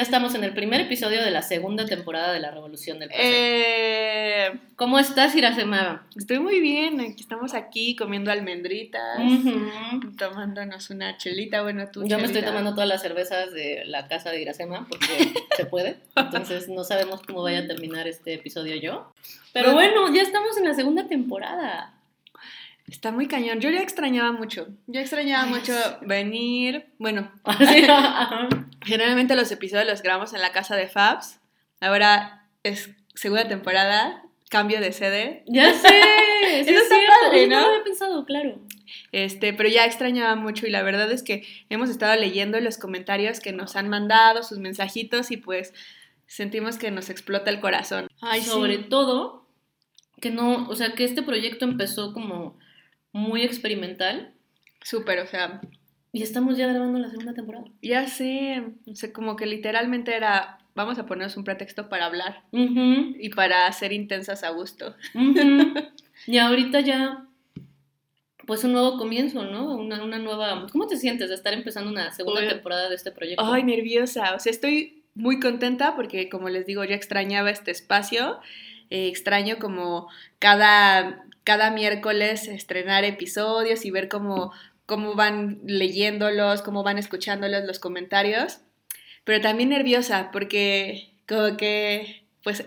Ya estamos en el primer episodio de la segunda temporada de La Revolución del Placer. Eh, ¿Cómo estás, Iracema? estoy muy bien, aquí estamos aquí comiendo almendritas, tomándonos una chelita, bueno, tú Yo me estoy tomando todas las cervezas de la casa de Iracema porque se puede. Entonces no sabemos cómo vaya a terminar este episodio yo. Pero bueno, ya estamos en la segunda temporada. Está muy cañón, yo ya extrañaba mucho, yo extrañaba Ay, mucho sí. venir, bueno, generalmente los episodios los grabamos en la casa de Fabs, ahora es segunda temporada, cambio de sede, ya sé. sí Eso es está cierto. padre, Oye, ¿no? lo había pensado, claro. Este, pero ya extrañaba mucho y la verdad es que hemos estado leyendo los comentarios que nos han mandado, sus mensajitos y pues sentimos que nos explota el corazón. Ay, Sobre sí. todo, que no, o sea, que este proyecto empezó como muy experimental Súper, o sea, y estamos ya grabando la segunda temporada. ya sé, o sea, como que literalmente era, vamos a ponernos un pretexto para hablar y para ser intensas a gusto. y ahorita ya, pues un nuevo comienzo, ¿no? Una, una nueva... ¿Cómo te sientes de estar empezando una segunda temporada de este proyecto? Ay, nerviosa, o sea, estoy muy contenta porque como les digo, ya extrañaba este espacio, eh, extraño como cada, cada miércoles estrenar episodios y ver cómo, cómo van leyéndolos, cómo van escuchándolos los comentarios, pero también nerviosa porque como que pues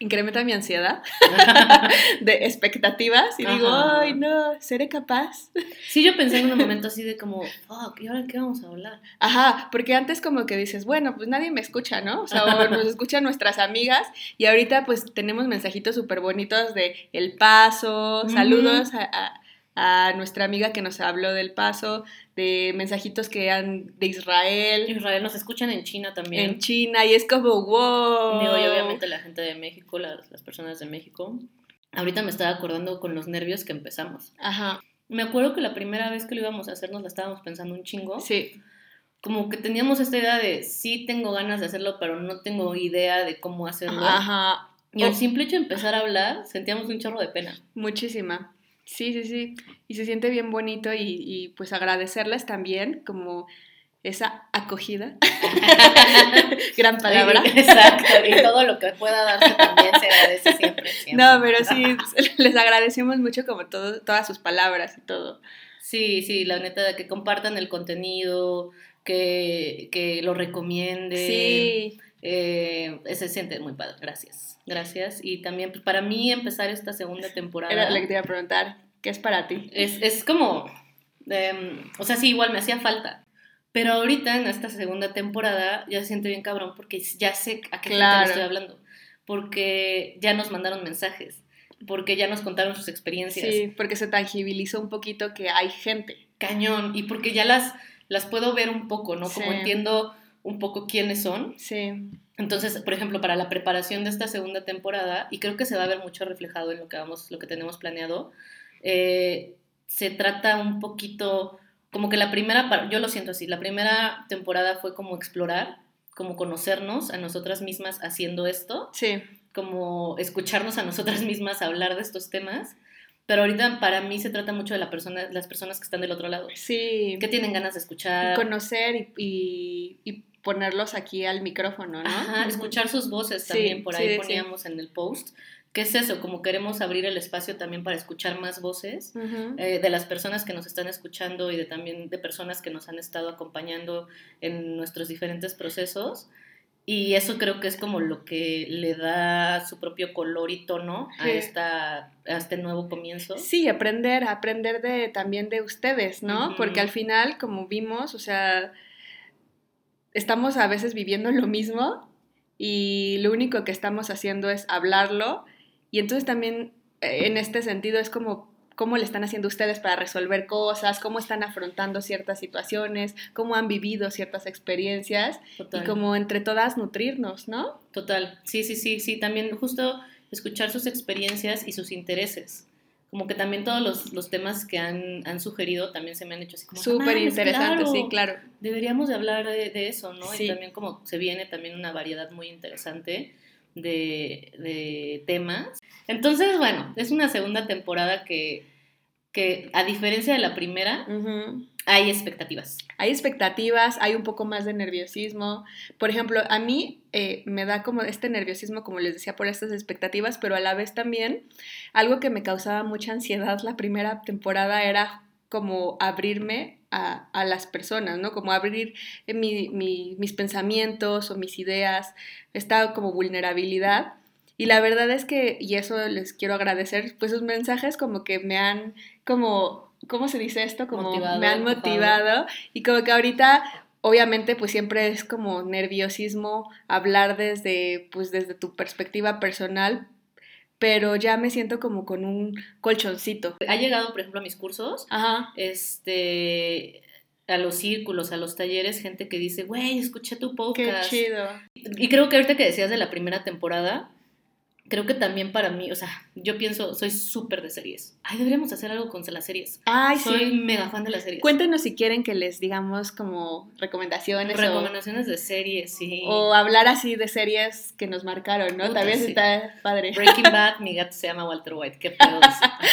incrementa mi ansiedad de expectativas y digo, ay no, seré capaz. Sí, yo pensé en un momento así de como, fuck, ¿y ahora qué vamos a hablar? Ajá, porque antes como que dices, bueno, pues nadie me escucha, ¿no? O sea, o nos escuchan nuestras amigas y ahorita pues tenemos mensajitos súper bonitos de El Paso, saludos a, a- a nuestra amiga que nos habló del Paso, de mensajitos que han de Israel, Israel nos escuchan en China también. en China y es como, wow. Digo, y obviamente la gente de México, las, las personas de México. Ahorita me estaba acordando con los nervios que empezamos. Ajá, Me acuerdo que la primera vez que lo íbamos a hacer nos la estábamos pensando un chingo. sí, Como que teníamos esta idea de sí tengo ganas de hacerlo, pero no tengo idea de cómo hacerlo. ajá, Y al simple hecho de empezar a hablar, sentíamos un chorro de pena. Muchísima. Sí, sí, sí. Y se siente bien bonito y, y, pues agradecerles también como esa acogida. Gran palabra. Exacto, y todo lo que pueda darse también se agradece siempre. siempre. No, pero sí, les agradecemos mucho como todo, todas sus palabras y todo. Sí, sí, la neta de que compartan el contenido, que, que lo recomienden. Sí, Eh, se siente muy padre, gracias. Gracias. Y también pues, para mí empezar esta segunda temporada era lo que te iba a preguntar. ¿Qué es para ti? es, es como, em, o sea, sí, igual me hacía falta. Pero ahorita en esta segunda temporada ya se siente bien cabrón porque ya sé a qué gente Claro. le estoy hablando. Porque ya nos mandaron mensajes, porque ya nos contaron sus experiencias. Sí, porque se tangibilizó un poquito que hay gente. Cañón. Y porque ya las, las puedo ver un poco, ¿no? Como Sí. entiendo un poco quiénes son. Sí, Entonces, por ejemplo, para la preparación de esta segunda temporada, y creo que se va a ver mucho reflejado en lo que vamos, lo que tenemos planeado, eh, se trata un poquito, como que la primera, yo lo siento así, la primera temporada fue como explorar, como conocernos a nosotras mismas haciendo esto, sí, como escucharnos a nosotras mismas hablar de estos temas, pero ahorita para mí se trata mucho de la persona, las personas que están del otro lado, sí. que tienen ganas de Y escuchar, conocer y, y- y ponerlos aquí al micrófono, ¿no? Ajá, escuchar sus voces Sí, también, por ahí sí, sí. poníamos en el post. ¿Qué es eso? Como queremos abrir el espacio también para escuchar más voces Ujú. eh, de las personas que nos están escuchando y de también de personas que nos han estado acompañando en nuestros diferentes procesos. Y eso creo que es como lo que le da su propio color y tono a, esta, a este nuevo comienzo. Sí, aprender, aprender de también de ustedes, ¿no? Porque al final, como vimos, o sea, estamos a veces viviendo lo mismo y lo único que estamos haciendo es hablarlo y entonces también eh, en este sentido es como cómo le están haciendo ustedes para resolver cosas, cómo están afrontando ciertas situaciones, cómo han vivido ciertas experiencias Total. y como entre todas nutrirnos, ¿no? Total, sí, sí, sí, sí, también justo escuchar sus experiencias y sus intereses. Como que también todos los, los temas que han, han sugerido también se me han hecho así como... Súper "Mames, interesante, claro, sí, claro. Deberíamos de hablar de, de eso, ¿no? Sí. Y también como se viene también una variedad muy interesante de, de temas. Entonces, bueno, es una segunda temporada que, que a diferencia de la primera, hay expectativas. Hay expectativas, hay un poco más de nerviosismo. Por ejemplo, a mí eh, me da como este nerviosismo, como les decía, por estas expectativas, pero a la vez también algo que me causaba mucha ansiedad la primera temporada era como abrirme a, a las personas, ¿no? Como abrir eh, mi- mi- mis pensamientos o mis ideas, esta como vulnerabilidad. Y la verdad es que, y eso les quiero agradecer, pues sus mensajes como que me han como, ¿cómo se dice esto? Como Motivado, me han motivado y como que ahorita obviamente pues siempre es como nerviosismo hablar desde pues desde tu perspectiva personal, pero ya me siento como con un colchoncito. Ha llegado, por ejemplo, a mis cursos, Ajá. este, a los círculos, a los talleres, gente que dice, güey, escuché tu Qué podcast. chido. Y creo que ahorita que decías de la primera temporada, creo que también para mí, o sea, yo pienso, soy súper de series. Ay, deberíamos hacer algo con las series. Ay, soy sí. mega fan de las series. Cuéntenos si quieren que les digamos como recomendaciones o- Recomendaciones de series, sí. o, hablar así de series que nos marcaron, ¿no? Puta, También sí. está padre. Breaking Bad, mi gato se llama Walter White, qué pedo.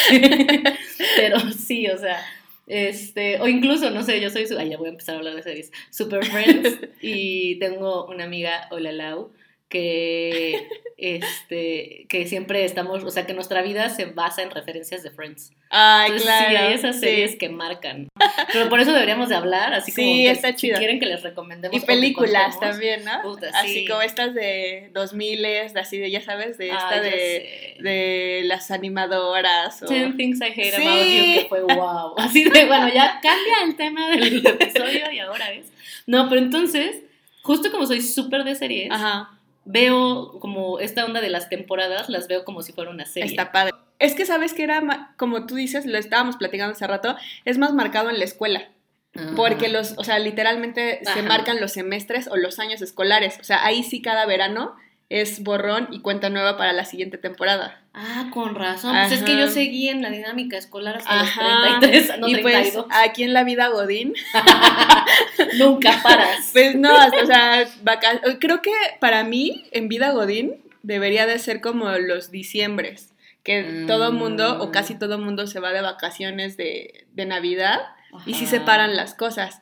Pero sí, o sea, este, o incluso, no sé, yo soy, su, ay, ya voy a empezar a hablar de series, Super Friends, y tengo una amiga, Hola Lau, que, este, que siempre estamos, o sea, que nuestra vida se basa en referencias de Friends. Ay, Entonces, claro. sí, hay esas sí. series que marcan. Pero por eso deberíamos de hablar, así como Sí, que está si chido. quieren que les recomendemos. Y películas también, ¿no? Puta, Así sí. como estas de 2000, de así de, ya sabes, de esta ya de, de las animadoras. O... Ten Things I Hate Sí. About You, que fue wow. Así de, bueno, ya cambia el tema del episodio y ahora es. No, pero entonces, justo como soy súper de series, Ajá, veo como esta onda de las temporadas, las veo como si fuera una serie. está padre. Es que sabes que era, como tú dices, lo estábamos platicando hace rato, es más marcado en la escuela. Ajá. Porque los, o sea, literalmente se marcan los semestres o los años escolares. O sea, ahí sí cada verano es borrón y cuenta nueva para la siguiente temporada. Ah, con razón. Pues es que yo seguí en la dinámica escolar hasta Ajá. los 33, no y pues 32. aquí en la vida Godín, Nunca paras. pues no, hasta, o sea, vaca- creo que para mí en vida Godín debería de ser como los diciembres, que Mm. todo mundo o casi todo mundo se va de vacaciones de, de Navidad y sí separan las cosas.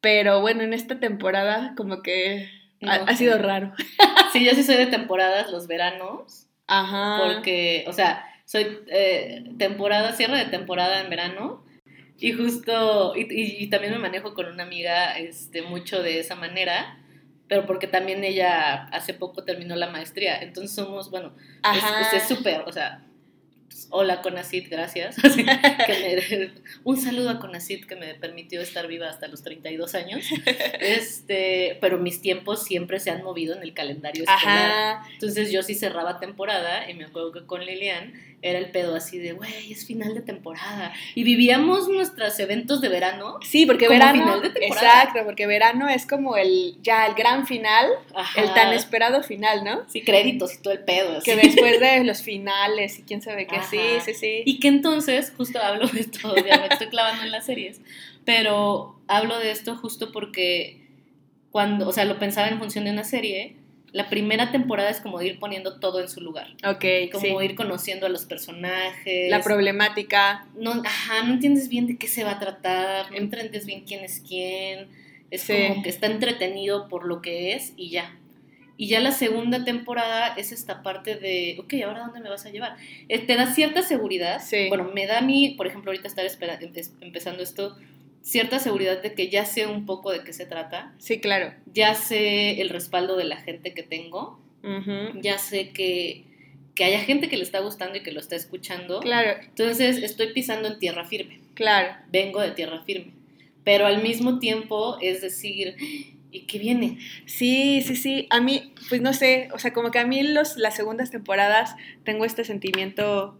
Pero bueno, en esta temporada como que No ha sido raro. Sí, yo sí soy de temporadas, los veranos. Ajá. porque, o sea, soy eh, temporada, cierre de temporada en verano y justo, y, y- y también me manejo con una amiga este, mucho de esa manera, pero porque también ella hace poco terminó la maestría, entonces somos, bueno, es- Ajá. es súper, o sea, hola Conacid, gracias, me- un saludo a Conacid que me permitió estar viva hasta los 32 años, este, pero mis tiempos siempre se han movido en el calendario escolar. Ajá. Entonces yo sí cerraba temporada y me acuerdo que con Lilian era el pedo así de, güey, es final de temporada. Y vivíamos nuestros eventos de verano. Sí, porque Como verano. final de temporada. Exacto, porque verano es como el ya el gran final, Ajá. el tan esperado final, ¿no? Sí, créditos y todo el pedo. así. Que después de los finales y quién sabe qué. Sí, sí, sí. Y que entonces, justo hablo de esto, ya me estoy clavando en las series, pero hablo de esto justo porque cuando, o sea, lo pensaba en función de una serie, la primera temporada es como ir poniendo todo en su lugar. Ok, Como sí. ir conociendo a los personajes. La problemática. no, ajá, no entiendes bien de qué se va a tratar, no entiendes bien quién es quién, es Sí. como que está entretenido por lo que es y ya. Y ya la segunda temporada es esta parte de, ok, ¿ahora dónde me vas a llevar? Eh, te da cierta seguridad. Sí. Bueno, me da a mí, por ejemplo, ahorita estar espera- empe- empezando esto, cierta seguridad de que ya sé un poco de qué se trata, Sí, claro. ya sé el respaldo de la gente que tengo, Ujú. ya sé que, que haya gente que le está gustando y que lo está escuchando. Claro, Entonces estoy pisando en tierra firme, claro. vengo de tierra firme, pero al mismo tiempo es decir, ¿y qué viene? Sí, sí, sí. A mí, pues no sé, o sea, como que a mí los, las segundas temporadas tengo este sentimiento,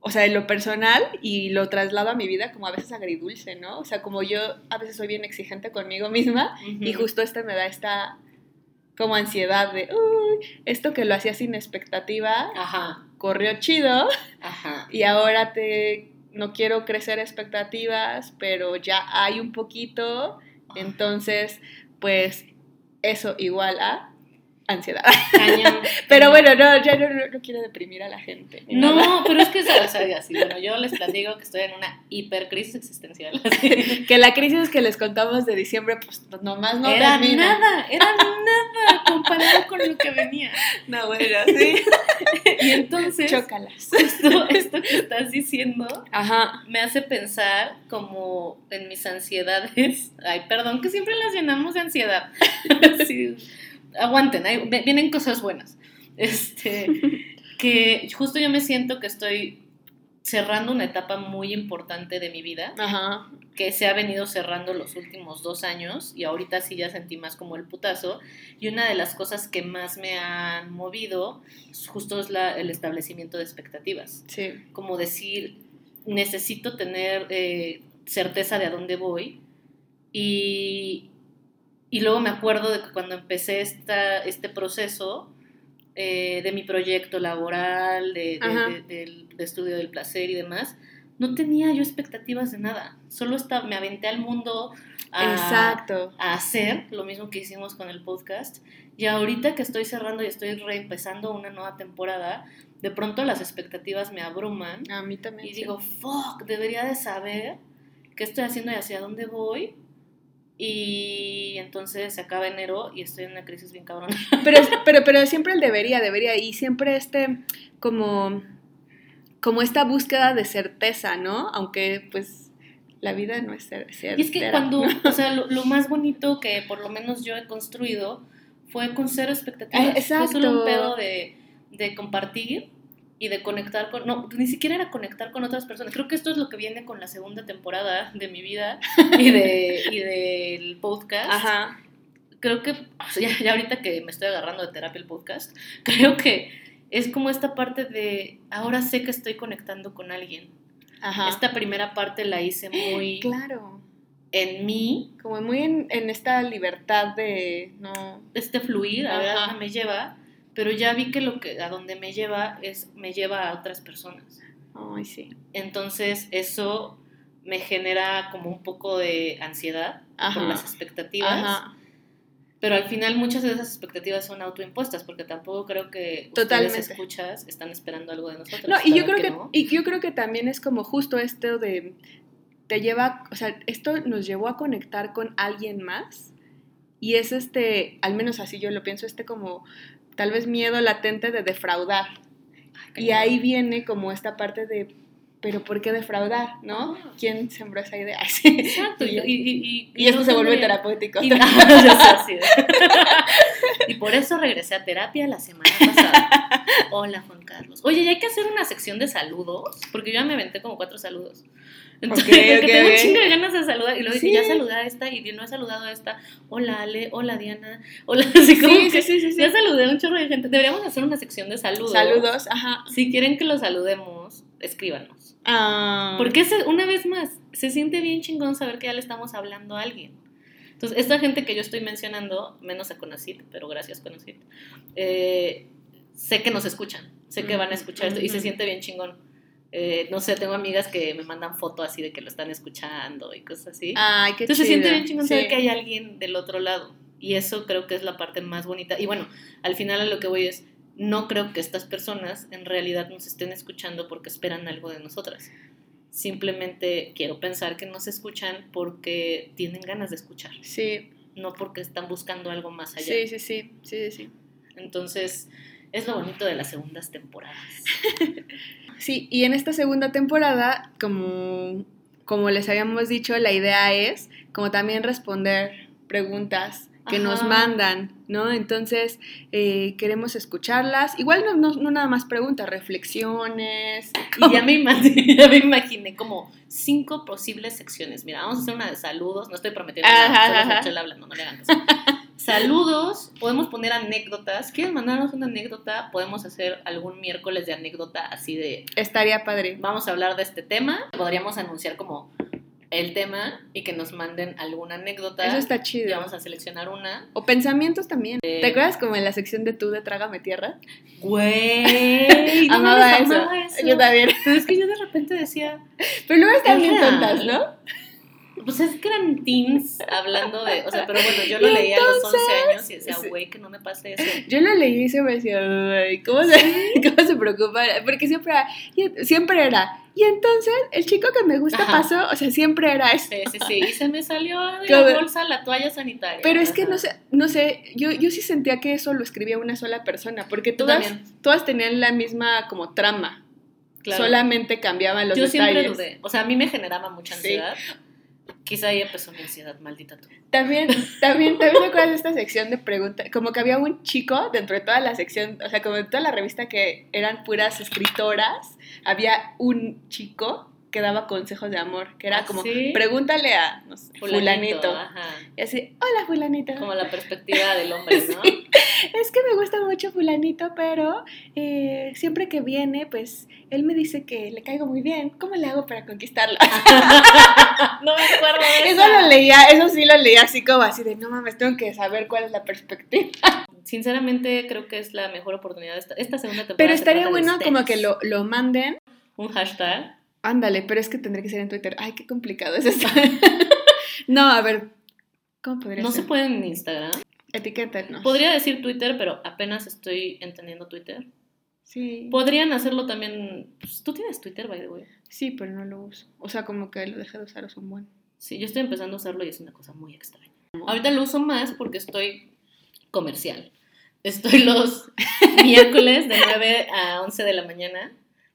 o sea, de lo personal y lo traslado a mi vida como a veces agridulce, ¿no? O sea, como yo a veces soy bien exigente conmigo misma y Ujú. justo este me da esta como ansiedad de, uy, esto que lo hacía sin expectativa, Ajá, corrió chido ajá. y ahora te no quiero crecer expectativas, pero ya hay un poquito, entonces pues eso igual a ansiedad. Cañón. Pero bueno, no, ya no, no, no quiero deprimir a la gente. nada. No, pero es que, o sea, así, bueno, yo les platico que estoy en una hipercrisis existencial. así. Que la crisis que les contamos de diciembre, pues nomás no era termina. nada, era nada comparado con lo que venía. No, bueno, sí. Y entonces, Chócalas. esto, esto que estás diciendo Ajá. me hace pensar como en mis ansiedades. Ay, perdón, que siempre las llenamos de ansiedad. Sí, aguanten, vienen cosas buenas. Este, que justo yo me siento que estoy cerrando una etapa muy importante de mi vida, Ajá. que se ha venido cerrando los últimos dos años y ahorita sí ya sentí más como el putazo. Y una de las cosas que más me han movido justo es la- el establecimiento de expectativas Sí. como decir, necesito tener eh, certeza de a dónde voy. Y, y luego me acuerdo de que cuando empecé esta, este proceso eh, de mi proyecto laboral, de, de- Ajá. de- del- de estudio del placer y demás, no tenía yo expectativas de nada. Solo estaba, me aventé al mundo a, Exacto. a hacer lo mismo que hicimos con el podcast. Y ahorita que estoy cerrando y estoy reempezando una nueva temporada, de pronto las expectativas me abruman A mí también. y sí. digo, fuck, debería de saber qué estoy haciendo y hacia dónde voy. Y entonces se acaba enero y estoy en una crisis bien cabrona. Pero, pero, pero siempre el debería, debería. Y siempre este, como, como esta búsqueda de certeza, ¿no? Aunque, pues, la vida no es cer- certera. Y es que cuando, o sea, lo, lo más bonito que por lo menos yo he construido fue con cero expectativas. Exacto. Fue solo un pedo de, de compartir y de conectar con, no, ni siquiera era conectar con otras personas. Creo que esto es lo que viene con la segunda temporada de mi vida y, de, y del podcast. Ajá. creo que, ya, ya ahorita que me estoy agarrando de terapia el podcast, creo que es como esta parte de, ahora sé que estoy conectando con alguien. Ajá. Esta primera parte la hice muy Claro. en mí, Como muy en, en esta libertad de no. este fluir, a ver me lleva, pero ya vi que lo que a donde me lleva es, me lleva a otras personas. Ay, sí. Entonces eso me genera como un poco de ansiedad Ajá. por las expectativas. Ajá. Pero al final muchas de esas expectativas son autoimpuestas, porque tampoco creo que Totalmente. ustedes escuchas están esperando algo de nosotros. No, y yo ¿saben creo que, no? y yo creo que también es como justo esto de te lleva, o sea, esto nos llevó a conectar con alguien más y es este, al menos así yo lo pienso, este como tal vez miedo latente de defraudar. Y ahí viene como esta parte de, pero ¿por qué defraudar? ¿no? Ah. ¿Quién sembró esa idea? Exacto. Y, y, y, Y esto no se vuelve terapéutico. Y, Y por eso regresé a terapia la semana pasada. Hola, Juan Carlos. Oye, ya hay que hacer una sección de saludos, porque yo ya me aventé como cuatro saludos. Entonces, tengo un ok. chingo de ganas de saludar. Y luego dije, Sí. ya saludé a esta y no he saludado a esta. Hola, Ale. Hola, Diana. Hola, así como Sí, que sí, ya saludé a un chorro de gente. Deberíamos hacer una sección de saludos. Saludos, ajá. Si quieren que los saludemos, escríbanos. Ah, Porque se- una vez más, se siente bien chingón saber que ya le estamos hablando a alguien. Entonces, esta gente que yo estoy mencionando, menos a Conocit, pero gracias Conocit, eh, sé que nos escuchan, sé que van a escuchar esto y se siente bien chingón. Eh, no sé, tengo amigas que me mandan fotos así de que lo están escuchando y cosas así. Ay, qué Entonces se siente chido. bien chingón Sí. saber que hay alguien del otro lado. Y eso creo que es la parte más bonita. Y bueno, al final a lo que voy es, no creo que estas personas en realidad nos estén escuchando porque esperan algo de nosotras. Simplemente quiero pensar que nos escuchan porque tienen ganas de escuchar, Sí, no porque están buscando algo más allá. sí, sí, sí, sí, sí. Entonces, es lo bonito de las segundas temporadas. Sí, y en esta segunda temporada, como, como les habíamos dicho, la idea es como también responder preguntas que nos mandan, ¿no? Entonces, eh, queremos escucharlas. Igual no, no, no nada más preguntas, reflexiones. Y ya me, imaginé, ya me imaginé como cinco posibles secciones. Mira, vamos a hacer una de saludos. No estoy prometiendo Ajá, nada, ajá. hablando, no le hagan caso. Saludos, podemos poner anécdotas. ¿Quieren mandarnos una anécdota? Podemos hacer algún miércoles de anécdota así de Estaría padre. vamos a hablar de este tema. Podríamos anunciar como el tema y que nos manden alguna anécdota. Eso está Y chido. vamos a seleccionar una. O pensamientos también. ¿Te acuerdas como en la sección de tú de Trágame Tierra? Güey, no amaba, eso. amaba eso. Yo también. Pero es que yo de repente decía, Pero luego están bien tontas, ¿no? Pues es que eran teens hablando de. O sea, pero bueno, yo lo leí a los 11 entonces- años y decía, güey, que no me pase eso. Yo lo leí y se me decía, "Ay, ¿cómo se, ¿cómo se preocupa? Porque siempre siempre era, y entonces el chico que me gusta Ajá. pasó, o sea, siempre era eso. Sí, sí, sí. Y se me salió de Como- la bolsa la toalla sanitaria. Pero es que Ajá. no sé, no sé, yo, yo sí sentía que eso lo escribía una sola persona, porque todas, todas tenían la misma como trama, Claro. solamente cambiaban los Yo detalles. siempre dudé. O sea, a mí me generaba mucha Sí. Quizá ahí empezó mi ansiedad, maldita tú. También, también, también me acuerdo de esta sección de preguntas, como que había un chico dentro de toda la sección, o sea, como de toda la revista que eran puras escritoras, había un chico que daba consejos de amor, que era ¿Ah, como, sí? pregúntale a no sé, fulanito. Ajá. Y así, hola fulanito. Como la perspectiva del hombre, ¿no? Es que me gusta mucho fulanito, pero eh, siempre que viene, pues él me dice que le caigo muy bien. ¿Cómo le hago para conquistarlo? no me acuerdo de Eso lo leía, eso sí lo leía así como así de, no mames, tengo que saber cuál es la perspectiva. Sinceramente, creo que es la mejor oportunidad. Esta, esta segunda temporada. Pero estaría bueno como que lo, lo manden. Un hashtag. Ándale, pero es que tendría que ser en Twitter. Ay, qué complicado es esto. no, a ver, ¿cómo podría No ser? se puede en Instagram. Etiquétanos. Podría decir Twitter, pero apenas estoy entendiendo Twitter. Sí. Podrían hacerlo también. pues, Tú tienes Twitter, by the way. Sí, pero no lo uso. O sea, como que lo dejé de usar, es un buen. Sí, yo estoy empezando a usarlo y es una cosa muy extraña. Ahorita lo uso más porque estoy comercial. Estoy los miércoles de 9 a 11 de la mañana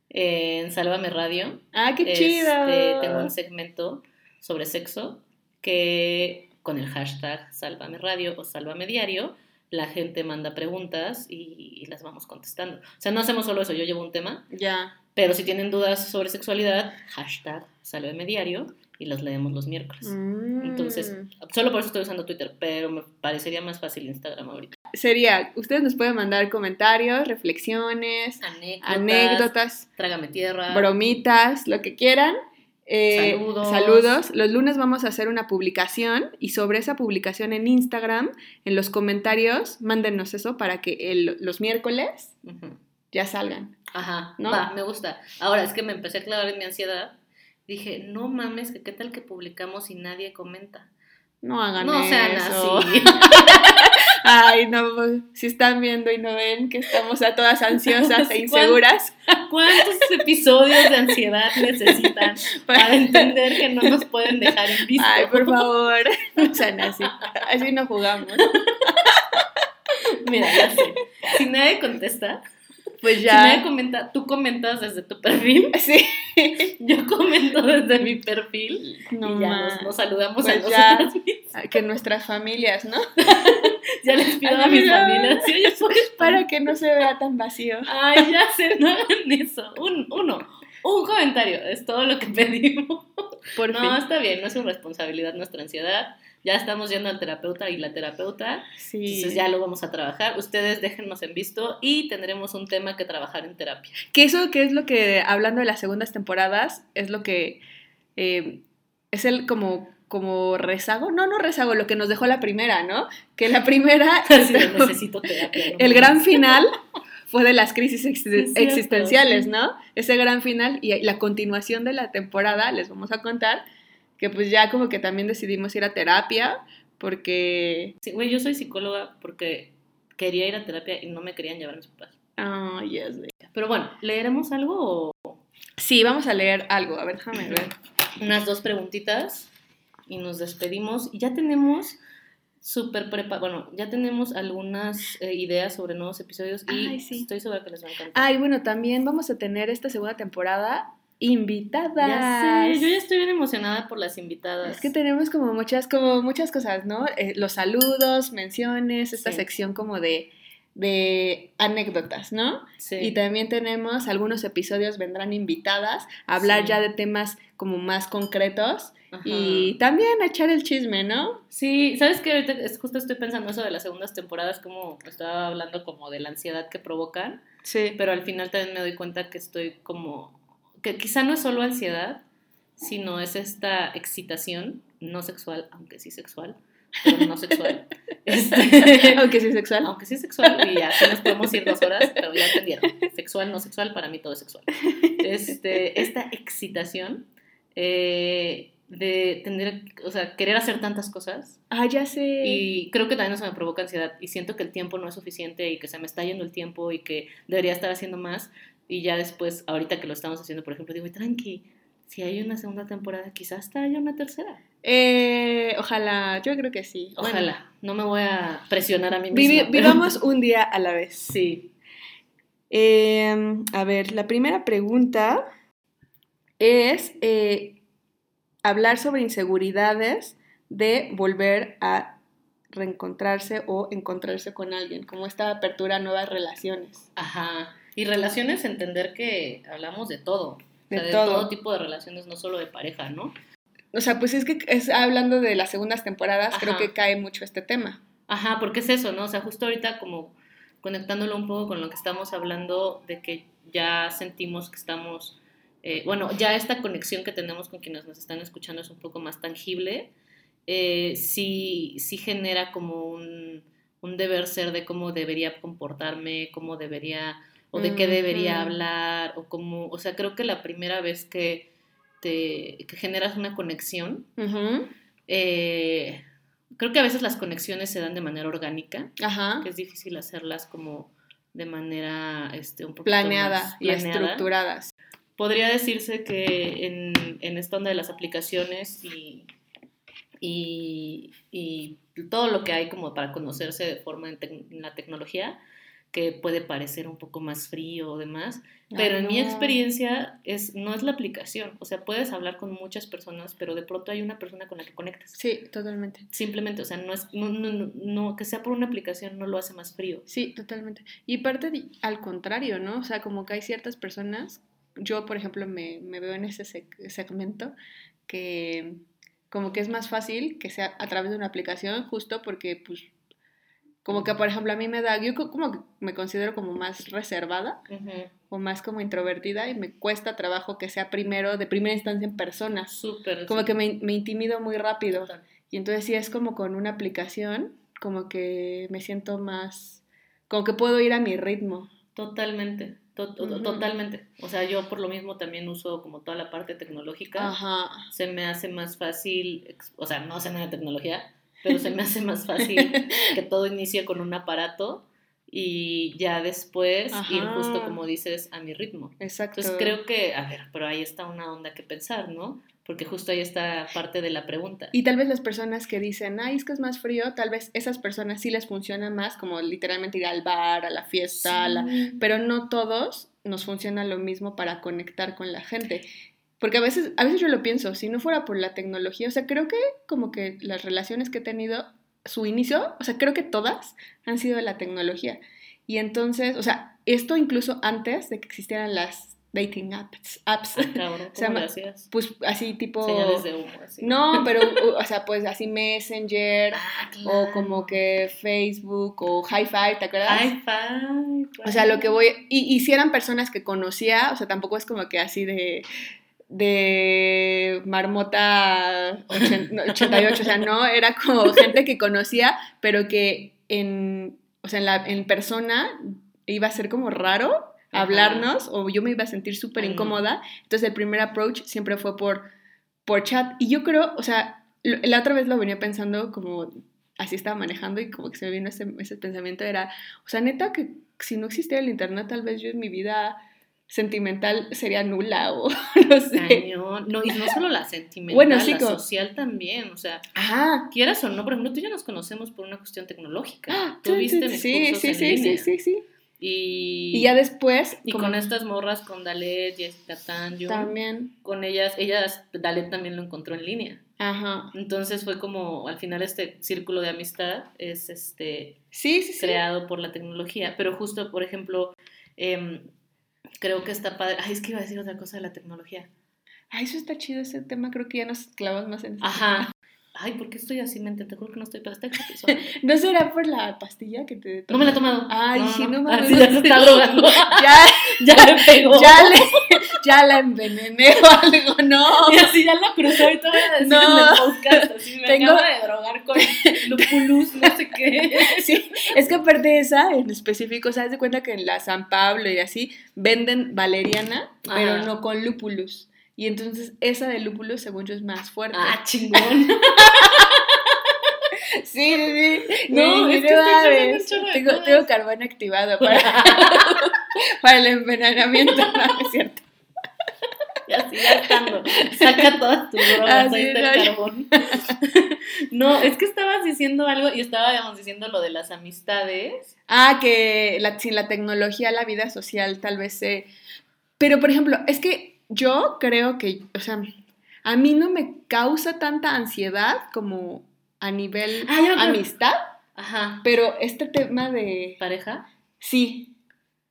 en Sálvame Radio. Ah, qué Este, chido. Tengo un segmento sobre sexo que con el hashtag Sálvame Radio o Sálvame Diario, la gente manda preguntas y, y las vamos contestando. O sea, no hacemos solo eso, yo llevo un tema, Ya. pero si tienen dudas sobre sexualidad, hashtag Sálvame Diario y los leemos los miércoles. Mm. Entonces, solo por eso estoy usando Twitter, pero me parecería más fácil Instagram ahorita. Sería, ustedes nos pueden mandar comentarios, reflexiones, Anécdotas, anécdotas, Trágame tierra. bromitas, lo que quieran. Eh, Saludos. saludos. Los lunes vamos a hacer una publicación y sobre esa publicación en Instagram, en los comentarios, mándenos eso para que el- los miércoles ya salgan. Ajá, ¿No? va, me gusta. Ahora es que me empecé a clavar en mi ansiedad. Dije, no mames, que qué tal que publicamos y nadie comenta. No hagan no sean eso. así. Ay, no, pues, si están viendo y no ven que estamos a todas ansiosas e inseguras. ¿Cuántos episodios de ansiedad necesitan para entender que no nos pueden dejar en visto? Ay, por favor, no sean así. Así no jugamos. Mira, ya sé. Si nadie contesta, Pues si ya. comenta, tú comentas desde tu perfil, Sí. yo comento desde mi perfil No y ya nos, nos saludamos Pues a ya. Que nuestras familias, ¿no? Ya les pido a mis familias, puedes Para que no se vea tan vacío. Ay, ya sé, no hagan eso. Un, uno, un comentario, es todo lo que pedimos. Por No, fin. está bien, no es su responsabilidad nuestra ansiedad. Ya estamos yendo al terapeuta y la terapeuta, Sí. entonces ya lo vamos a trabajar. Ustedes déjennos en visto y tendremos un tema que trabajar en terapia. Que eso que es lo que, hablando de las segundas temporadas, es lo que eh, es el como, como rezago, no, no rezago, lo que nos dejó la primera, ¿no? Que la primera, Así de, necesito terapia. no el gran final fue de las crisis Sí, existenciales, sí. ¿no? Ese gran final y la continuación de la temporada, les vamos a contar, que pues ya como que también decidimos ir a terapia, porque... Sí, güey, yo soy psicóloga porque quería ir a terapia y no me querían llevar mis papás. Ah, yes, Pero bueno, ¿leeremos algo o Sí, vamos a leer algo, a ver, déjame ver. unas dos preguntitas y nos despedimos. Y ya tenemos súper prepa, bueno, ya tenemos algunas eh, ideas sobre nuevos episodios y Ay, sí. estoy segura que les va a encantar. Ay, bueno, también vamos a tener esta segunda temporada invitadas. ya sé, yo ya estoy bien emocionada por las invitadas. Es que tenemos como muchas, como muchas cosas, ¿no? Eh, los saludos, menciones, esta Sí. sección como de, de anécdotas, ¿no? Sí. Y también tenemos algunos episodios vendrán invitadas a hablar Sí. ya de temas como más concretos Ajá. y también a echar el chisme, ¿no? Sí, ¿sabes qué? Ahorita justo estoy pensando eso de las segundas temporadas, como estaba hablando como de la ansiedad que provocan, Sí. pero al final también me doy cuenta que estoy como, que quizá no es solo ansiedad, sino es esta excitación, no sexual, aunque sí sexual, pero no sexual. Este, Aunque sí sexual. aunque sí sexual, y ya así nos podemos ir dos horas, pero ya entendieron. Sexual, no sexual, para mí todo es sexual. Este, esta excitación, eh, de tener, o sea, querer hacer tantas cosas. Ah, ya sé. Y creo que también eso me provoca ansiedad y siento que el tiempo no es suficiente y que se me está yendo el tiempo y que debería estar haciendo más. Y ya después, ahorita que lo estamos haciendo, por ejemplo, digo, tranqui, si hay una segunda temporada, quizás hasta haya una tercera. Eh, ojalá, yo creo que sí. Ojalá, no me voy a presionar a mí misma. vivamos un día a la vez. Sí. Em, a ver, la primera pregunta es eh, hablar sobre inseguridades de volver a reencontrarse o encontrarse con alguien, como esta apertura a nuevas relaciones. Ajá. Y relaciones, entender que hablamos de todo. De, todo. tipo de relaciones, no solo de pareja, ¿no? O sea, pues es que es, hablando de las segundas temporadas, creo que cae mucho este tema. Ajá, porque es eso, ¿no? O sea, justo ahorita como conectándolo un poco con lo que estamos hablando de que ya sentimos que estamos, eh, bueno, ya esta conexión que tenemos con quienes nos están escuchando es un poco más tangible, eh, sí, sí genera como un, un deber ser de cómo debería comportarme, cómo debería o de qué debería hablar, o como, o sea, creo que la primera vez que te que generas una conexión, eh, creo que a veces las conexiones se dan de manera orgánica, que es difícil hacerlas como de manera este, un poco planeada y estructuradas. Podría decirse que en, en esta onda de las aplicaciones y, y, y, todo lo que hay como para conocerse de forma en la tecnología, que puede parecer un poco más frío o demás, pero en mi experiencia es, no es la aplicación, o sea, puedes hablar con muchas personas, pero de pronto hay una persona con la que conectas. Sí, totalmente. Simplemente, o sea, no es, no, no, no, que sea por una aplicación no lo hace más frío. Sí, totalmente. Y parte al contrario, ¿no? O sea, como que hay ciertas personas, yo por ejemplo me, me veo en ese segmento que como que es más fácil que sea a través de una aplicación justo porque pues como que, por ejemplo, a mí me da, yo como que me considero como más reservada o más como introvertida y me cuesta trabajo que sea primero, de primera instancia en persona. Súper. Como que me, me, intimido muy rápido. Y entonces si es como con una aplicación, como que me siento más, como que puedo ir a mi ritmo. Totalmente. Totalmente. O sea, yo por lo mismo también uso como toda la parte tecnológica. Ajá. Se me hace más fácil, o sea, no sé nada de tecnología, pero se me hace más fácil que todo inicie con un aparato y ya después ir justo como dices a mi ritmo. Exacto. Entonces creo que, a ver, pero ahí está una onda que pensar, ¿no? Porque justo ahí está parte de la pregunta. Y tal vez las personas que dicen, ay, es que es más frío, tal vez esas personas sí les funciona más, como literalmente ir al bar, a la fiesta, pero no todos nos funciona lo mismo para conectar con la gente. Porque a veces, a veces yo lo pienso, si no fuera por la tecnología, o sea, creo que como que las relaciones que he tenido, su inicio, o sea, creo que todas han sido de la tecnología. Y entonces, o sea, esto incluso antes de que existieran las dating apps. apps. Ah, ¿cómo Pues así tipo... Señales de humo. Así. No, pero, o sea, pues así Messenger ah, o como que Facebook o Hi-Fi, ¿te acuerdas? Hi-Fi. O sea, lo que voy... Y, y si eran personas que conocía, o sea, tampoco es como que así de de Marmota 88, o sea, no, era como gente que conocía, pero que en, o sea, en, la, en persona iba a ser como raro hablarnos o yo me iba a sentir súper incómoda. Entonces el primer approach siempre fue por, por chat. Y yo creo, o sea, la otra vez lo venía pensando como así estaba manejando y como que se me vino ese, ese pensamiento, era, o sea, neta que si no existiera el Internet, tal vez yo en mi vida sentimental sería nula o no sé. No, y no solo la sentimental, la social también, o sea, quieras o no, por ejemplo, tú y yo nos conocemos por una cuestión tecnológica. Ah, tú viste mis sí, sí, sí, sí, sí, sí, Y, y ya después... Y con estas morras, con Dalet, Jessica Tan, También. Con ellas, ellas, Dalet también lo encontró en línea. Ajá. Entonces fue como, al final este círculo de amistad es este... Sí, sí, creado por la tecnología, pero justo, por ejemplo... Eh, creo que está padre. Ay, es que iba a decir otra cosa de la tecnología. Ay, eso está chido ese tema, creo que ya nos clavamos más en eso. Ajá. Ay, ¿por qué estoy así, mente? Te juro que no estoy para este ¿No será por la pastilla que te No me la he tomado. Ay, sí, no, me Así ya se está drogando. ya, ya le pegó. Ya, le, ya la envenené o algo, no. Y así ya la cruzó y todo no. en el podcast. Así me Tengo... acabo de drogar con lupulus, no sé qué. Sí, es que aparte de esa, en específico, ¿sabes de cuenta que en la San Pablo y así venden valeriana, pero no con lupulus? Y entonces esa de lúpulo, según yo, es más fuerte. Ah, chingón. sí, sí, sí. No, es que estoy un chorro tengo, carbón activado para, para el envenenamiento, ¿no? Es cierto. Y así ya estando. Saca todas tus drogas, Así, ahí está no, el ya. carbón. No, es que estabas diciendo algo y estábamos diciendo lo de las amistades. Ah, que la- sin la tecnología la vida social tal vez se... Pero, por ejemplo, es que yo creo que, o sea, a mí no me causa tanta ansiedad como a nivel Ah, amistad, Ajá. pero este tema de... Pareja. Sí,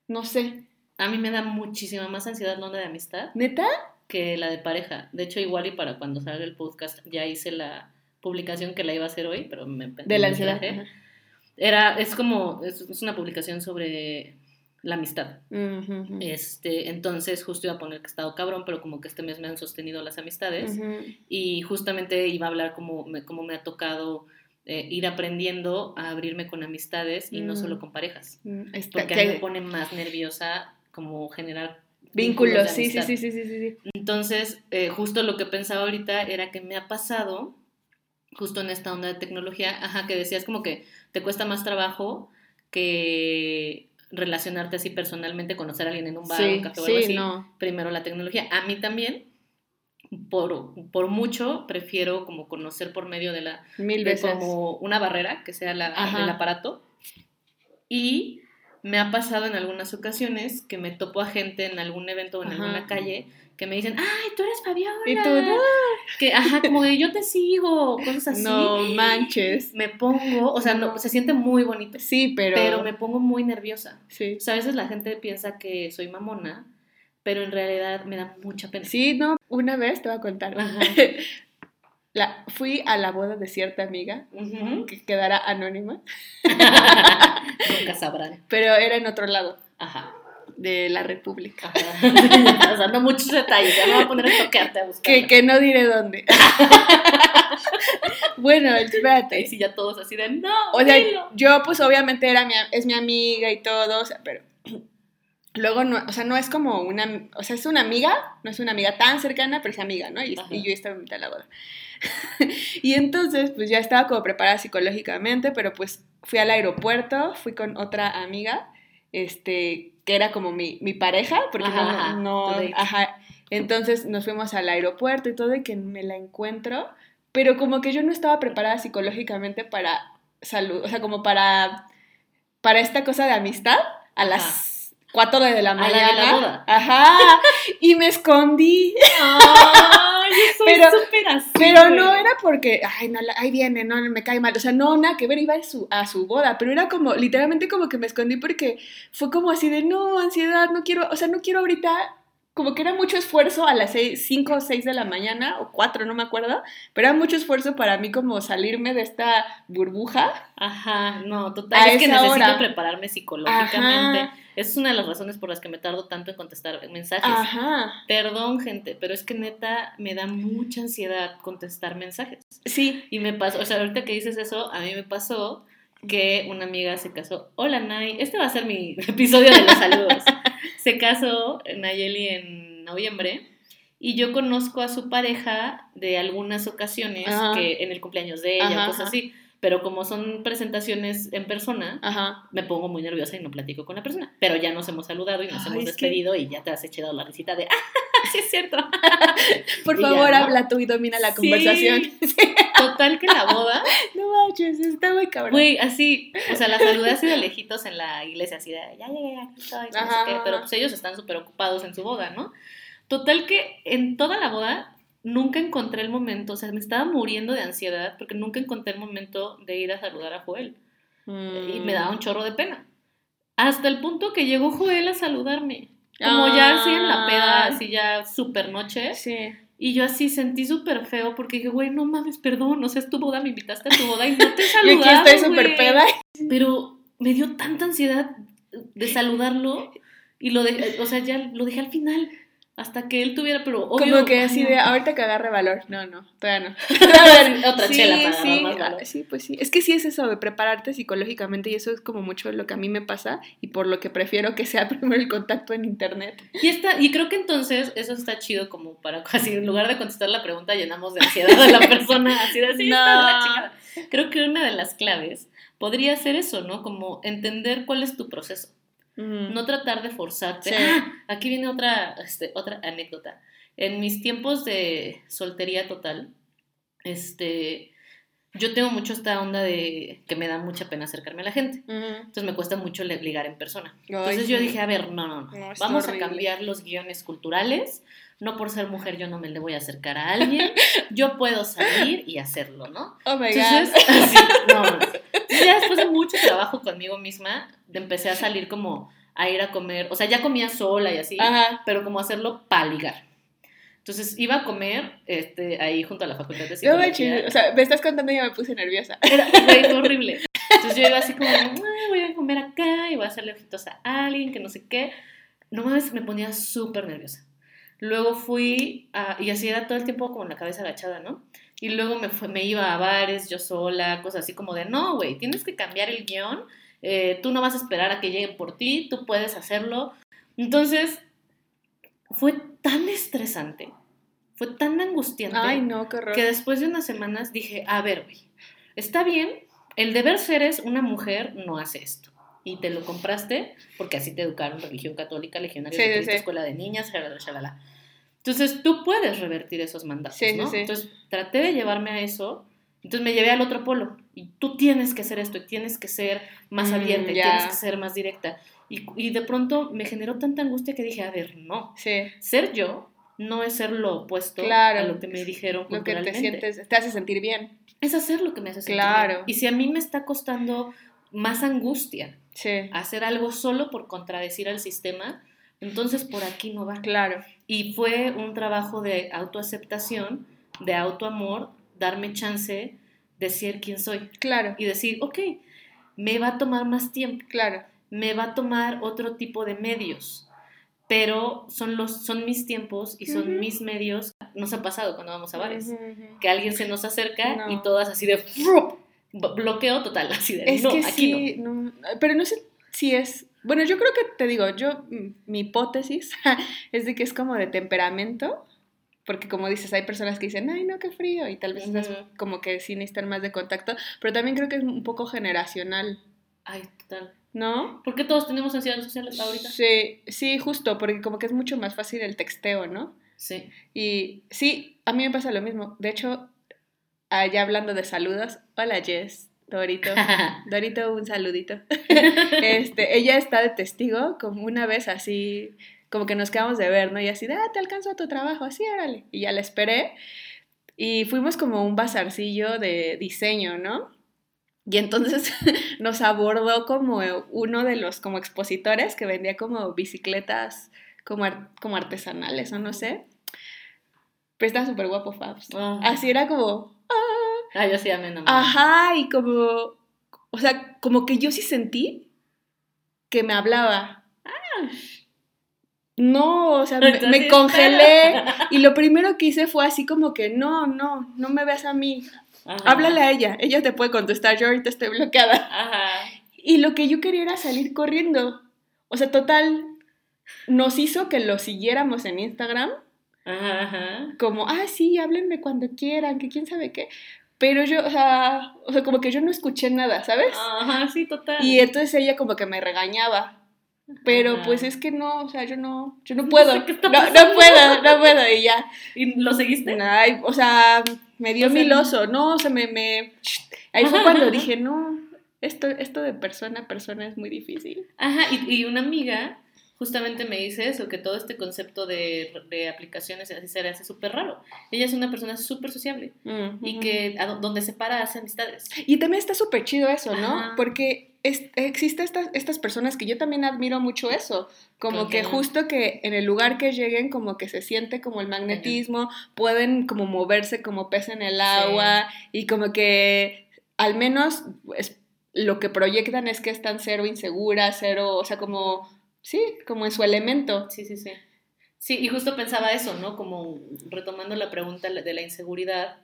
no sé. A mí me da muchísima más ansiedad la onda de amistad ¿Neta? que la de pareja. De hecho, igual y para cuando salga el podcast ya hice la publicación que la iba a hacer hoy, pero me De la ansiedad. Era, es como, es, es una publicación sobre la amistad. Este, entonces justo iba a poner que he estado cabrón, pero como que este mes me han sostenido las amistades. Y justamente iba a hablar como me, como me ha tocado eh, ir aprendiendo a abrirme con amistades y no Mm. solo con parejas. Mm, está- Porque a mí me pone más nerviosa como generar Vínculos, sí, sí, sí, sí, sí, sí. Entonces, eh, justo lo que pensaba ahorita era que me ha pasado, justo en esta onda de tecnología, ajá, que decías como que te cuesta más trabajo que relacionarte así personalmente, conocer a alguien en un bar, Sí, un café o algo sí, así. no. Primero la tecnología. A mí también, por, por mucho, prefiero como conocer por medio de la Mil de veces. como una barrera que sea la, el aparato. Y me ha pasado en algunas ocasiones que me topo a gente en algún evento o en Ajá. alguna calle que me dicen, ay, tú eres Fabiola. Y tú, no, Que, ajá, como de yo te sigo, cosas así. no manches. Me pongo, o sea, no, se siente muy bonito, Sí, pero... pero me pongo muy nerviosa. Sí. O sea, a veces la gente piensa que soy mamona, pero en realidad me da mucha pena. Sí, no, una vez te voy a contar. Ajá. La, fui a la boda de cierta amiga, que quedará anónima, Nunca sabrán. pero era en otro lado Ajá. de la República. Ajá. o sea, no muchos detalles, ya me voy a poner a toquearte a buscar. Que, que no diré dónde. bueno, Y espérate. si ya todos así de, no, O sea, dilo". yo pues obviamente era mi, es mi amiga y todo, o sea, pero luego no, o sea, no es como una, o sea, es una amiga, no es una amiga tan cercana, pero es amiga, ¿no? Y, y yo estaba en mitad de la boda. y entonces, pues ya estaba como preparada psicológicamente, pero pues fui al aeropuerto, fui con otra amiga, este, que era como mi, mi pareja, porque Ajá, no, ajá, entonces nos fuimos al aeropuerto y todo, y que me la encuentro, pero como que yo no estaba preparada psicológicamente para salud, o sea, como para, para esta cosa de amistad a las 4 de la la de mañana. la boda. Ajá, y me escondí. Ay, soy Pero- súper así. Pero no era porque, ay, no, ahí viene, no, me cae mal. O sea, no, nada que ver, iba a su, a su boda. Pero era como, literalmente como que me escondí porque fue como así de, no, ansiedad, no quiero, o sea, no quiero ahorita, como que era mucho esfuerzo a las 5 o 6 de la mañana, o 4, no me acuerdo. Pero era mucho esfuerzo para mí como salirme de esta burbuja. Ajá, no, total. Es que necesito hora. prepararme psicológicamente. Ajá. Esa es una de las razones por las que me tardo tanto en contestar mensajes. Ajá. Perdón, gente, pero es que neta me da mucha ansiedad contestar mensajes. Sí. Y me pasó, o sea, ahorita que dices eso, a mí me pasó que una amiga se casó. Hola, Nay. Este va a ser mi episodio de los saludos. se casó Nayeli en noviembre. Y yo conozco a su pareja de algunas ocasiones Ajá. que en el cumpleaños de ella, Ajá, cosas así. Pero como son presentaciones en persona, Ajá. me pongo muy nerviosa y no platico con la persona. Pero ya nos hemos saludado y nos Ay, hemos que- despedido y ya te has echado la risita de, ah, sí es cierto. Por ya, favor, ¿no? habla tú y domina la Sí. conversación. Total que la boda No manches, está muy cabrón. Güey, así, o sea, la saludé así de lejitos en la iglesia, así de, ya llegué, aquí estoy, no sé Ajá, qué, ajá. pero pues ellos están súper ocupados en su boda, ¿no? Total que en toda la boda nunca encontré el momento, o sea, me estaba muriendo de ansiedad porque nunca encontré el momento de ir a saludar a Joel y me daba un chorro de pena. Hasta el punto que llegó Joel a saludarme, como ya así en la peda, Ay. así ya súper noche, Sí. y yo así sentí súper feo porque dije, güey, no mames, perdón, o sea, es tu boda, me invitaste a tu boda y no te Yo saludado, aquí estoy súper güey". peda. Pero me dio tanta ansiedad de saludarlo y lo dejé, o sea, ya lo dejé al final. Hasta que él tuviera, pero obvio. Como que así de, ahorita que agarre valor. No, no, todavía no. Otra chela para sí, más valor. ah, sí, pues sí. Es que sí es eso de prepararte psicológicamente y eso es como mucho lo que a mí me pasa y por lo que prefiero que sea primero el contacto en internet. Y, está, y creo que entonces eso está chido como para casi en lugar de contestar la pregunta llenamos de ansiedad a la persona, así de así No. está la chingada. Creo que una de las claves podría ser eso, ¿no? Como entender cuál es tu proceso. No tratar de forzarte. Sí. Ah, aquí viene otra, este, otra anécdota. En mis tiempos de soltería total, este, yo tengo mucho esta onda de que me da mucha pena acercarme a la gente. Entonces me cuesta mucho ligar en persona. Ay, Entonces yo dije, a ver, no, no, no. Vamos horrible. a cambiar los guiones culturales. No por ser mujer yo no me le voy a acercar a alguien. Yo puedo salir y hacerlo, ¿no? Oh my Entonces, god. así, no, no. Ya después de mucho trabajo conmigo misma, empecé a salir como a ir a comer. O sea, ya comía sola y así, Ajá. pero como hacerlo para ligar. Entonces iba a comer este, ahí junto a la facultad de No psicología. manches, o sea, me estás contando y ya me puse nerviosa. Era fue horrible. Entonces yo iba así como, "Ah, voy a comer acá y voy a hacerle ojitos a alguien, que no sé qué. No mames, me ponía súper nerviosa. Luego fui, a, y así era todo el tiempo como la cabeza agachada, ¿no? Y luego me, fue- me iba a bares yo sola, cosas así como de, no, güey, tienes que cambiar el guion, eh, tú no vas a esperar a que lleguen por ti, tú puedes hacerlo. Entonces, fue tan estresante, fue tan angustiante Ay, no, qué que después de unas semanas dije, a ver, güey, está bien, el deber ser es una mujer no hace esto. Y te lo compraste porque así te educaron, religión católica, legionario Sí, de sí, Cristo, sí. escuela de niñas, shalala, shalala. Entonces tú puedes revertir esos mandatos, Sí, sí, ¿no? sí. Entonces traté de llevarme a eso, entonces me llevé al otro polo. Y tú tienes que hacer esto, y tienes que ser más Mm, abierta, y ya. tienes que ser más directa. Y, y de pronto me generó tanta angustia que dije, a ver, no, Sí, ser yo no es ser lo opuesto Claro. a lo que me dijeron lo que te sientes, te hace sentir bien. es hacer lo que me hace sentir Claro. bien. Y si a mí me está costando más angustia Sí, hacer algo solo por contradecir al sistema, entonces por aquí no va. claro. Y fue un trabajo de autoaceptación, de autoamor, darme chance de ser quien soy Claro, y decir, ok, me va a tomar más tiempo, claro. me va a tomar otro tipo de medios, pero son, los, son mis tiempos y son mis medios. Nos ha pasado cuando vamos a bares que alguien se nos acerca No. y todas así de bloqueo total, así de Es no, que aquí no. sí, no, pero no sé si es, bueno, yo creo que te digo, yo, mi hipótesis es de que es como de temperamento, porque como dices, hay personas que dicen, ay, no, qué frío, y tal vez esas Ujú. como que sí necesitan más de contacto, pero también creo que es un poco generacional, Ay, total. ¿no? ¿Por qué todos tenemos ansiedad social ahorita? Sí, sí, justo, porque como que es mucho más fácil el texteo, ¿no? Sí. Y sí, a mí me pasa lo mismo. De hecho, allá hablando de saludos, hola Jess, Dorito. Dorito, un saludito. este, ella está de testigo como una vez así, como que nos quedamos de ver, ¿no? Y así, de, ah, te alcanzo a tu trabajo, así, órale. Y ya la esperé. Y fuimos como un bazarcillo de diseño, ¿no? Y entonces nos abordó como uno de los como expositores que vendía como bicicletas como, ar- como artesanales o no sé. Pero estaba súper guapo, Fabs. Ah. Así era como, Ah, yo sí amé. Ajá, y como, o sea, como que yo sí sentí que me hablaba. No, o sea, me, congelé y lo primero que hice fue así como que, no, no, no me ves a mí, Ajá. háblale a ella, ella te puede contestar, yo ahorita estoy bloqueada. Ajá. Y lo que yo quería era salir corriendo. O sea, total, nos hizo que lo siguiéramos en Instagram Ajá, ajá. como, ah, sí, háblenme cuando quieran, que quién sabe qué. Pero yo, o sea, o sea, como que yo no escuché nada, ¿sabes? Ajá, sí, total. Y entonces ella como que me regañaba. Pero Ajá. pues es que no, o sea, yo no, yo no No puedo. sé No, no puedo, no puedo. Y ya. ¿Y lo seguiste? O sea, me dio mil oso. No, o sea, me, me... Ahí fue cuando dije, no, esto, esto de persona a persona es muy difícil. Ajá, y, y una amiga justamente me dice eso, que todo este concepto de, de aplicaciones y así se le hace súper raro. Ella es una persona súper sociable Mm, y que a do- donde se para hace amistades. Y también está súper chido eso, ¿no? Ajá. Porque es, existe estas, estas personas que yo también admiro mucho eso, como que justo que en el lugar que lleguen como que se siente como el magnetismo, pueden como moverse como pez en el agua y como que al menos es- lo que proyectan es que están cero inseguras, cero, o sea, como, sí, como en su elemento. Sí, sí, sí. Sí, y justo pensaba eso, ¿no? Como retomando la pregunta de la inseguridad,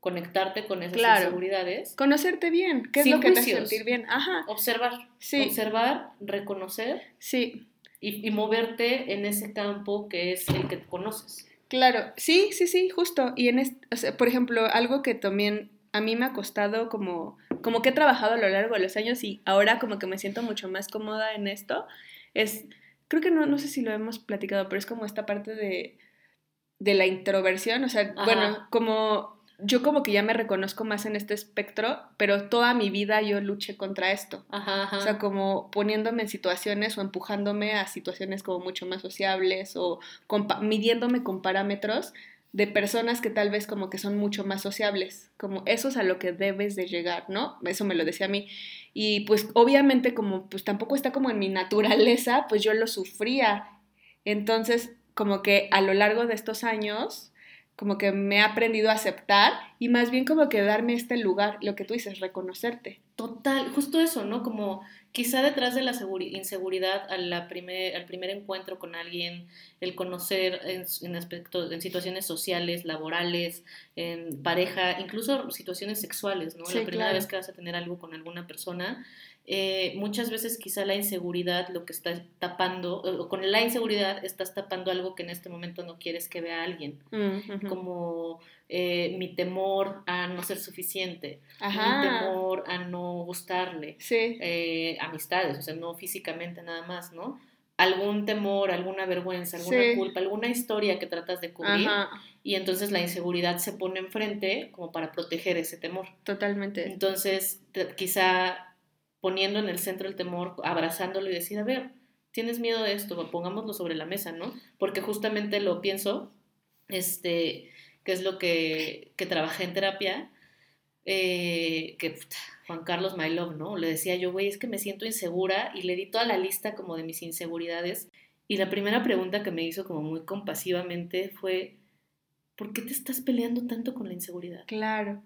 conectarte con esas Claro. inseguridades. Conocerte bien, ¿qué es lo que te hace sentir bien? Ajá, Observar, Sí. observar, reconocer sí, y, y moverte en ese campo que es el que conoces. claro, sí, sí, sí, justo. Y en este, o sea, por ejemplo, algo que también a mí me ha costado como, como que he trabajado a lo largo de los años y ahora como que me siento mucho más cómoda en esto, es, creo que no, no sé si lo hemos platicado, pero es como esta parte de, de la introversión, o sea, Ajá. bueno, como yo como que ya me reconozco más en este espectro, pero toda mi vida yo luché contra esto. Ajá, ajá. O sea, como poniéndome en situaciones o empujándome a situaciones como mucho más sociables o compa- midiéndome con parámetros de personas que tal vez como que son mucho más sociables, como eso es a lo que debes de llegar, ¿no? Eso me lo decía a mí. Y pues obviamente como pues tampoco está como en mi naturaleza, pues yo lo sufría. Entonces, como que a lo largo de estos años, como que me he aprendido a aceptar y más bien como que darme este lugar, lo que tú dices, reconocerte. Total, justo eso, ¿no? Como quizá detrás de la seguri- inseguridad a la primer, al primer encuentro con alguien, el conocer en, en aspectos, en situaciones sociales, laborales, en pareja, incluso situaciones sexuales, ¿no? Sí, la primera claro. vez que vas a tener algo con alguna persona, eh, muchas veces quizá la inseguridad lo que está tapando, o con la inseguridad estás tapando algo que en este momento no quieres que vea alguien, Mm, como eh, mi temor a no ser suficiente, mi temor a no gustarle, Sí. eh, amistades, o sea, no físicamente nada más, ¿no? Algún temor, alguna vergüenza, alguna Sí. culpa, alguna historia que tratas de cubrir Ajá. y entonces la inseguridad se pone enfrente como para proteger ese temor. Totalmente. Entonces, quizá poniendo en el centro el temor, abrazándolo y decir, a ver, tienes miedo de esto, pongámoslo sobre la mesa, ¿no? Porque justamente lo pienso, este, que es lo que, que trabajé en terapia, eh, que Juan Carlos My Love, ¿no? Le decía yo, güey, es que me siento insegura y le di toda la lista como de mis inseguridades y la primera pregunta que me hizo como muy compasivamente fue, ¿por qué te estás peleando tanto con la inseguridad? Claro.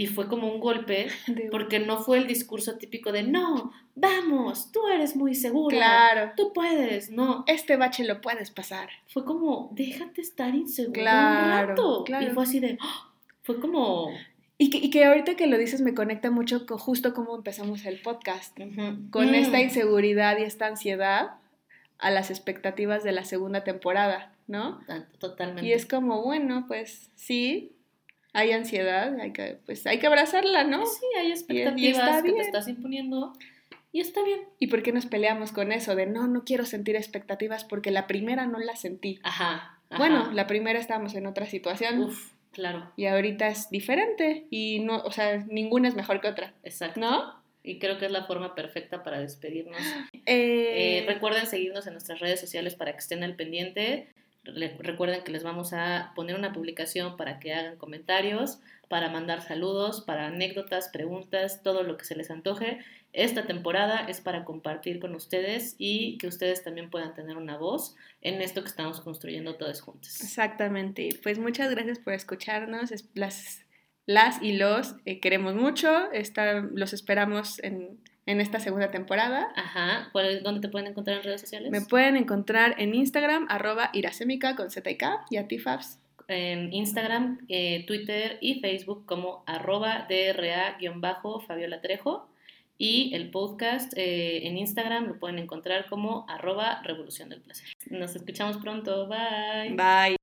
Y fue como un golpe porque no fue el discurso típico de no, vamos, tú eres muy segura, Claro. tú puedes, no. Este bache lo puedes pasar. Fue como, déjate estar insegura Claro, un rato. claro. Y fue así de, ¡ah! fue como, Y que, y que ahorita que lo dices me conecta mucho con justo cómo empezamos el podcast. Con mm, esta inseguridad y esta ansiedad a las expectativas de la segunda temporada, ¿no? ta- Totalmente. Y es como, bueno, pues sí, hay ansiedad, hay que, pues hay que abrazarla, ¿no? Sí, hay expectativas que te estás imponiendo y está bien. ¿Y por qué nos peleamos con eso de no, no quiero sentir expectativas porque la primera no la sentí? Ajá. ajá. Bueno, la primera estábamos en otra situación Uf, claro, y ahorita es diferente y no, o sea, ninguna es mejor que otra, exacto. ¿no? Y creo que es la forma perfecta para despedirnos. Eh, Eh, recuerden seguirnos en nuestras redes sociales para que estén al pendiente. Recuerden que les vamos a poner una publicación para que hagan comentarios, para mandar saludos, para anécdotas, preguntas, todo lo que se les antoje. Esta temporada es para compartir con ustedes y que ustedes también puedan tener una voz en esto que estamos construyendo todos juntos. Exactamente. Pues muchas gracias por escucharnos. Es- Las, las y los eh, queremos mucho. Los esperamos en, en esta segunda temporada. Ajá. ¿Cuál es- ¿Dónde te pueden encontrar en redes sociales? Me pueden encontrar en Instagram, arroba irasemica con Z y K, y a ti, Fabs. en Instagram, eh, Twitter y Facebook como arroba DRA-Fabiola Trejo. Y el podcast eh, en Instagram lo pueden encontrar como arroba Revolución del Placer. Nos escuchamos pronto. Bye. Bye.